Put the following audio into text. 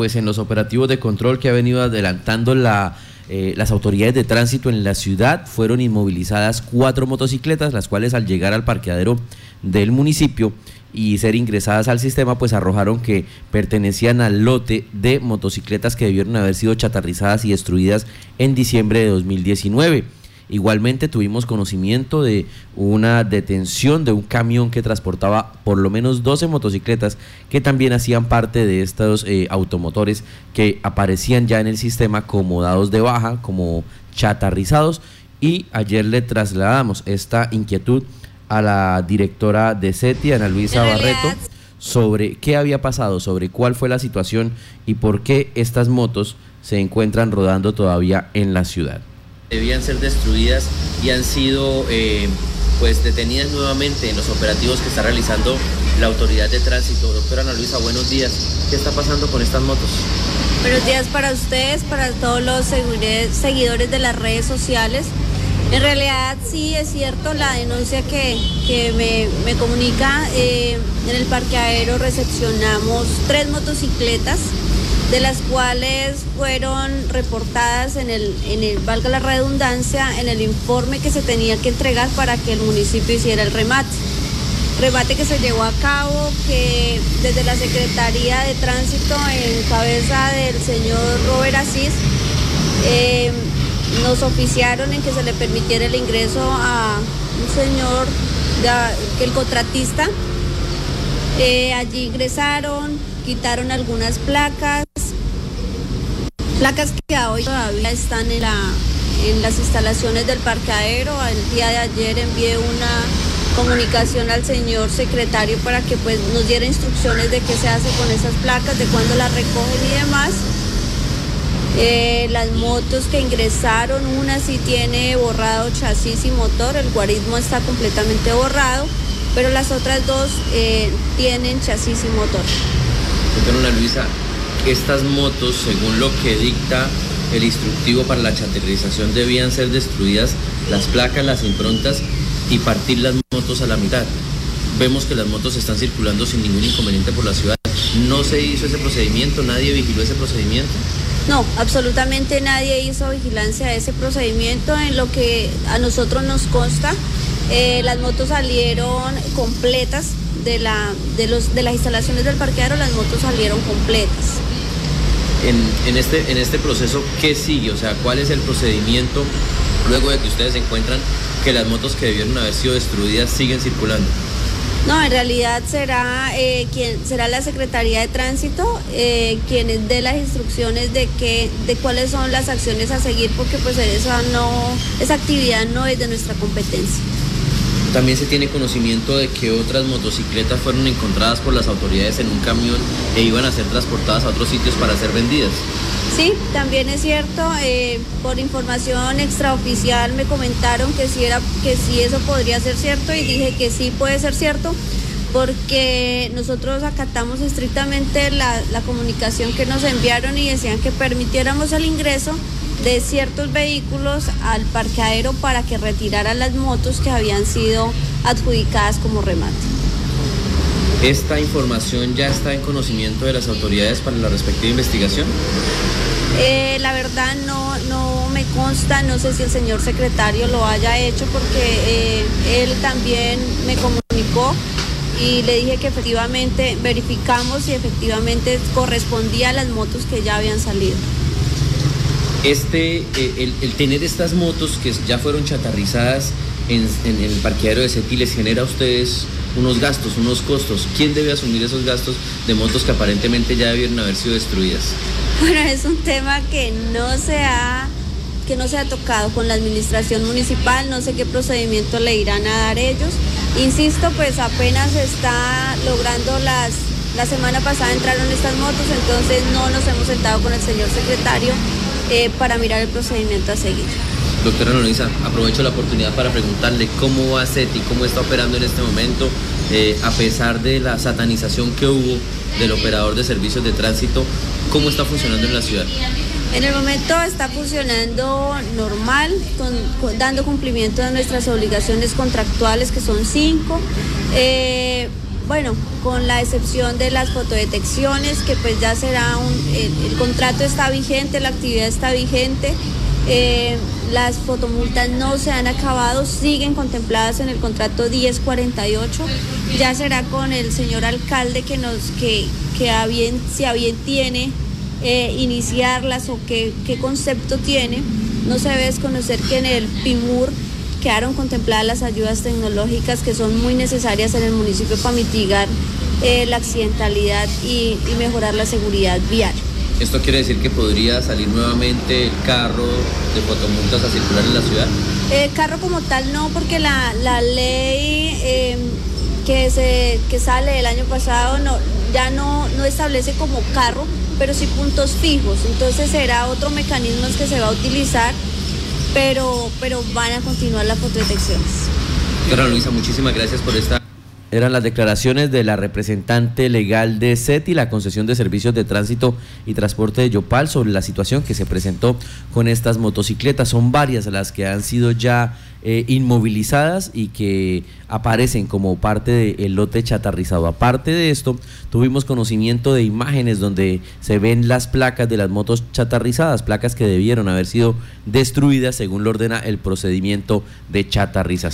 Pues en los operativos de control que ha venido adelantando la, eh, las autoridades de tránsito en la ciudad, fueron inmovilizadas cuatro motocicletas, las cuales al llegar al parqueadero del municipio y ser ingresadas al sistema, pues arrojaron que pertenecían al lote de motocicletas que debieron haber sido chatarrizadas y destruidas en diciembre de 2019. Igualmente tuvimos conocimiento de una detención de un camión que transportaba por lo menos 12 motocicletas que también hacían parte de estos eh, automotores que aparecían ya en el sistema como dados de baja, como chatarrizados. Y ayer le trasladamos esta inquietud a la directora de SETI, Ana Luisa Barreto, sobre qué había pasado, sobre cuál fue la situación y por qué estas motos se encuentran rodando todavía en la ciudad debían ser destruidas y han sido eh, pues detenidas nuevamente en los operativos que está realizando la autoridad de tránsito. Doctora Ana Luisa, buenos días. ¿Qué está pasando con estas motos? Buenos días para ustedes, para todos los seguidores de las redes sociales. En realidad sí es cierto la denuncia que, me, comunica. Eh, en el parqueadero recepcionamos tres motocicletas de las cuales fueron reportadas en el, en el, valga la redundancia, en el informe que se tenía que entregar para que el municipio hiciera el remate. Remate que se llevó a cabo, que desde la Secretaría de Tránsito en cabeza del señor Robert Asís, eh, nos oficiaron en que se le permitiera el ingreso a un señor, que el contratista. Eh, allí ingresaron, quitaron algunas placas, Placas que hoy todavía están en, la, en las instalaciones del parqueadero. El día de ayer envié una comunicación al señor secretario para que pues nos diera instrucciones de qué se hace con esas placas, de cuándo las recogen y demás. Eh, las motos que ingresaron, una sí tiene borrado chasis y motor, el guarismo está completamente borrado, pero las otras dos eh, tienen chasis y motor. Doctora Luisa, estas motos, según lo que dicta el instructivo para la chaterización, debían ser destruidas las placas, las improntas y partir las motos a la mitad. Vemos que las motos están circulando sin ningún inconveniente por la ciudad. ¿No se hizo ese procedimiento? ¿Nadie vigiló ese procedimiento? No, absolutamente nadie hizo vigilancia de ese procedimiento. En lo que a nosotros nos consta, eh, las motos salieron completas de, la, de, los, de las instalaciones del parqueadero, las motos salieron completas en, este, en este proceso, ¿qué sigue? O sea, ¿cuál es el procedimiento luego de que ustedes encuentran que las motos que debieron haber sido destruidas siguen circulando? No, en realidad será eh, será la Secretaría de Tránsito eh, quien dé las instrucciones de que de cuáles son las acciones a seguir porque pues esa no esa actividad no es de nuestra competencia. También se tiene conocimiento de que otras motocicletas fueron encontradas por las autoridades en un camión e iban a ser transportadas a otros sitios para ser vendidas. Sí, también es cierto. Eh, por información extraoficial me comentaron que sí, era, que eso podría ser cierto y dije que sí puede ser cierto porque nosotros acatamos estrictamente la, la comunicación que nos enviaron y decían que permitiéramos el ingreso de ciertos vehículos al parqueadero para que retiraran las motos que habían sido adjudicadas como remate. ¿Esta información ya está en conocimiento de las autoridades para la respectiva investigación? Eh, la verdad no, no me consta, no sé si el señor secretario lo haya hecho porque eh, él también me comunicó y le dije que efectivamente verificamos y efectivamente correspondía a las motos que ya habían salido este, eh, el, tener estas motos que ya fueron chatarrizadas en, el parqueadero de CETI les genera a ustedes unos gastos, unos costos. ¿Quién debe asumir esos gastos de motos que aparentemente ya debieron haber sido destruidas? Bueno, es un tema que no se ha que no se ha tocado con la administración municipal, no sé qué procedimiento le irán a dar ellos. Insisto, pues apenas está logrando las, la semana pasada entraron estas motos, entonces no nos hemos sentado con el señor secretario eh, para mirar el procedimiento a seguir. Doctora Norisa, aprovecho la oportunidad para preguntarle cómo va CETI, cómo está operando en este momento, eh, a pesar de la satanización que hubo del operador de servicios de tránsito, ¿cómo está funcionando en la ciudad? En el momento está funcionando normal, dando cumplimiento a nuestras obligaciones contractuales, que son cinco. Eh, bueno, con la excepción de las fotodetecciones, que pues ya será un, el, contrato está vigente, la actividad está vigente. Eh, las fotomultas no se han acabado, siguen contempladas en el contrato 1048. Ya será con el señor alcalde que nos, que, que bien, si a bien tiene eh, iniciarlas o qué, qué concepto tiene. No se debe desconocer que en el PIMUR quedaron contempladas las ayudas tecnológicas que son muy necesarias en el municipio para mitigar eh, la accidentalidad y, mejorar la seguridad vial. ¿Esto quiere decir que podría salir nuevamente el carro de fotomultas a circular en la ciudad? El carro como tal no, porque la, ley em, que, se, que sale el año pasado no, ya no, no establece como carro, pero sí puntos fijos. Entonces será otro mecanismo que se va a utilizar pero, pero van a continuar las fotodetecciones. Doctora Luisa, muchísimas gracias por esta eran las declaraciones de la representante legal de CETI, la concesión de servicios de tránsito y transporte de Yopal, sobre la situación que se presentó con estas motocicletas. Son varias las que han sido ya eh, inmovilizadas y que aparecen como parte del lote chatarrizado. Aparte de esto, tuvimos conocimiento de imágenes donde se ven las placas de las motos chatarrizadas, placas que debieron haber sido destruidas según lo ordena el procedimiento de chatarrización.